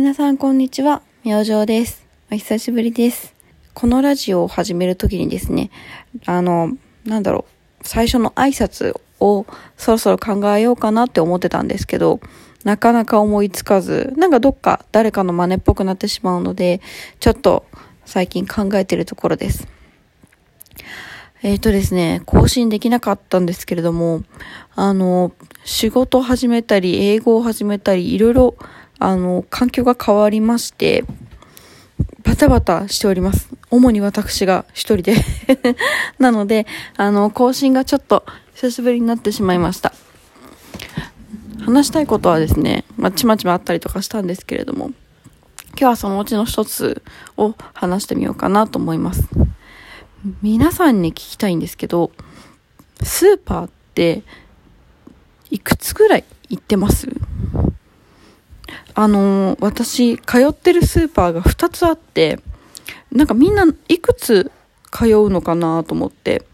皆さんこんにちは、明星です。お久しぶりです。このラジオを始めるときにですね、あの、なんだろう、最初の挨拶をそろそろ考えようかなって思ってたんですけど、なかなか思いつかず、なんかどっか誰かの真似っぽくなってしまうので、ちょっと最近考えてるところです。えっ、とですね、更新できなかったんですけれども、あの、仕事始めたり、英語を始めたり、いろいろ、あの、環境が変わりまして、バタバタしております。主に私が一人で。なので、あの、更新がちょっと久しぶりになってしまいました。話したいことはですね、まあ、ちまちまあったりとかしたんですけれども、今日はそのうちの一つを話してみようかなと思います。皆さんに聞きたいんですけど、スーパーって、いくつぐらい行ってます？あのー私、通ってるスーパーが2つあって、なんかみんないくつ通うのかなと思って、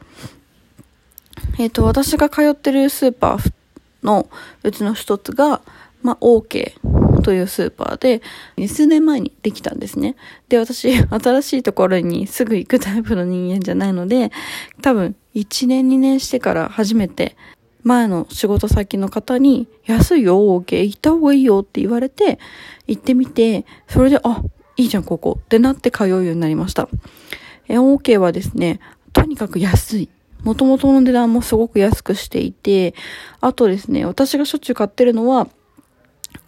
えっ、と、私が通ってるスーパーのうちの一つが、まあ、OK というスーパーで、数年前にできたんですね。で、私、新しいところにすぐ行くタイプの人間じゃないので、多分、1年2年してから初めて、前の仕事先の方に、安いよ、OK、行った方がいいよって言われて、行ってみて、それで、あ、いいじゃん、ここってなって通うようになりました。え、OK はですね、とにかく安い。もともとの値段もすごく安くしていて、あとですね、私がしょっちゅう買ってるのは、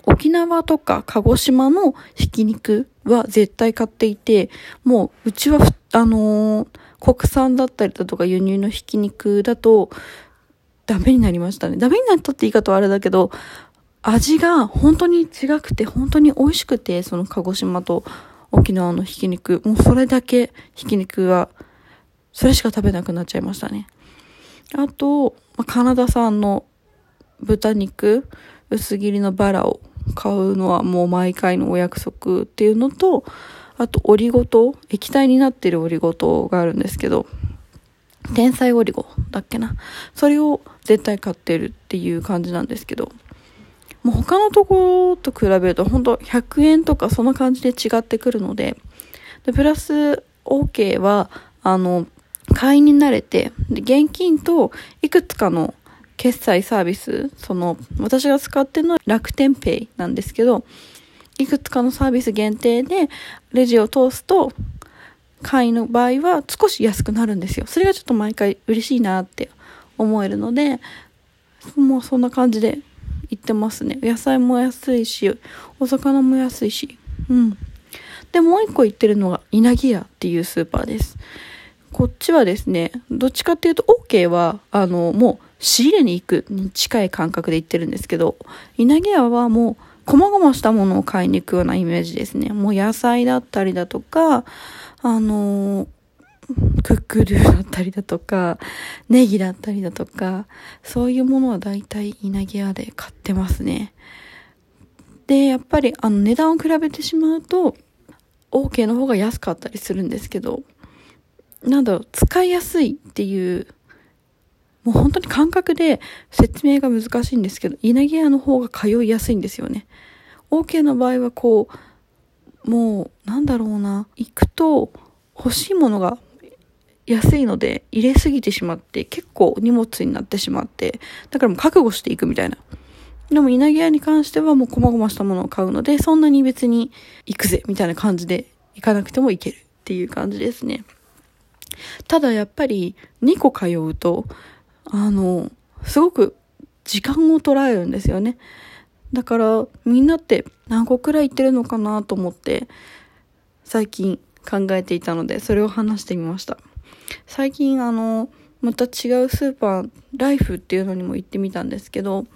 沖縄とか鹿児島のひき肉は絶対買っていて、もううちは、あのー国産だったりだとか輸入のひき肉だとダメになりましたね。ダメになったって言い方はあれだけど、味が本当に違くて、本当に美味しくて、その鹿児島と沖縄のひき肉、もうそれだけひき肉は、それしか食べなくなっちゃいましたね。あと、まカナダ産の豚肉、薄切りのバラを買うのはもう毎回のお約束っていうのと、あとオリゴ糖、液体になってるオリゴ糖があるんですけど、天才オリゴだっけな。それを絶対買ってるっていう感じなんですけど、もう他のところと比べると本当100円とかそんな感じで違ってくるので、でプラス OK は、あの、会員になれて、で現金といくつかの決済サービス、その、私が使ってるのは楽天ペイなんですけど、いくつかのサービス限定でレジを通すと、会員の場合は少し安くなるんですよ。それがちょっと毎回嬉しいなって思えるので、もうそんな感じで行ってますね。野菜も安いし、お魚も安いし。うん。で、もう一個行ってるのが稲城屋っていうスーパーです。こっちはですね、どっちかっていうと OK は、あの、もう仕入れに行くに近い感覚で行ってるんですけど、稲城屋はもう、細々したものを買いに行くようなイメージですね。もう野菜だったりだとか、あのクックルーだったりだとか、ネギだったりだとか、そういうものは大体稲城屋で買ってますね。で、やっぱりあの値段を比べてしまうと、OK の方が安かったりするんですけど、なんだろ、使いやすいっていう、もう本当に感覚で説明が難しいんですけど、稲毛屋の方が通いやすいんですよね。OK の場合はこう、もう、なんだろうな、行くと欲しいものが安いので入れすぎてしまって結構荷物になってしまって、だからもう覚悟していくみたいな。でも稲毛屋に関してはもう細々したものを買うので、そんなに別に行くぜみたいな感じで行かなくても行けるっていう感じですね。ただやっぱり2個通うと、あの、すごく時間を捉えるんですよね。だからみんなって何個くらい行ってるのかなと思って最近考えていたのでそれを話してみました。最近あの、また違うスーパー、ライフっていうのにも行ってみたんですけど、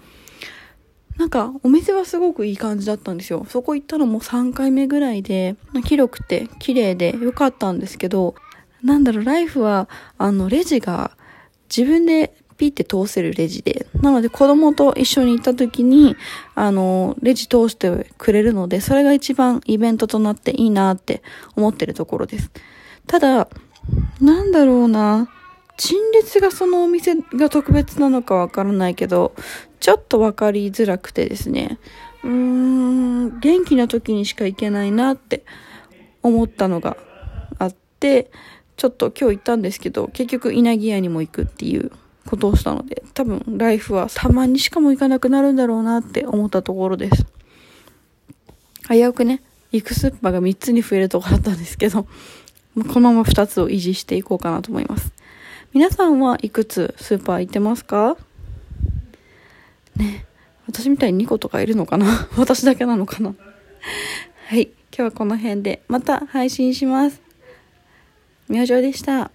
なんかお店はすごくいい感じだったんですよ。そこ行ったのも3回目ぐらいで、広くて綺麗で良かったんですけど、なんだろう、ライフは、あの、レジが自分でピって通せるレジで、なので子供と一緒に行った時に、あの、レジ通してくれるので、それが一番イベントとなっていいなって思ってるところです。ただ、なんだろうな、陳列がそのお店が特別なのかわからないけど、ちょっとわかりづらくてですね、うーん、元気な時にしか行けないなって思ったのがあって、ちょっと今日行ったんですけど、結局稲城屋にも行くっていうことをしたので、多分ライフはたまにしかも行かなくなるんだろうなって思ったところです。危うくね、行くスーパーが3つに増えるとこだったんですけど、このまま2つを維持していこうかなと思います。皆さんはいくつスーパー行ってますか？ね。私みたいに2個とかいるのかな？私だけなのかな？はい。今日はこの辺でまた配信します。明星でした。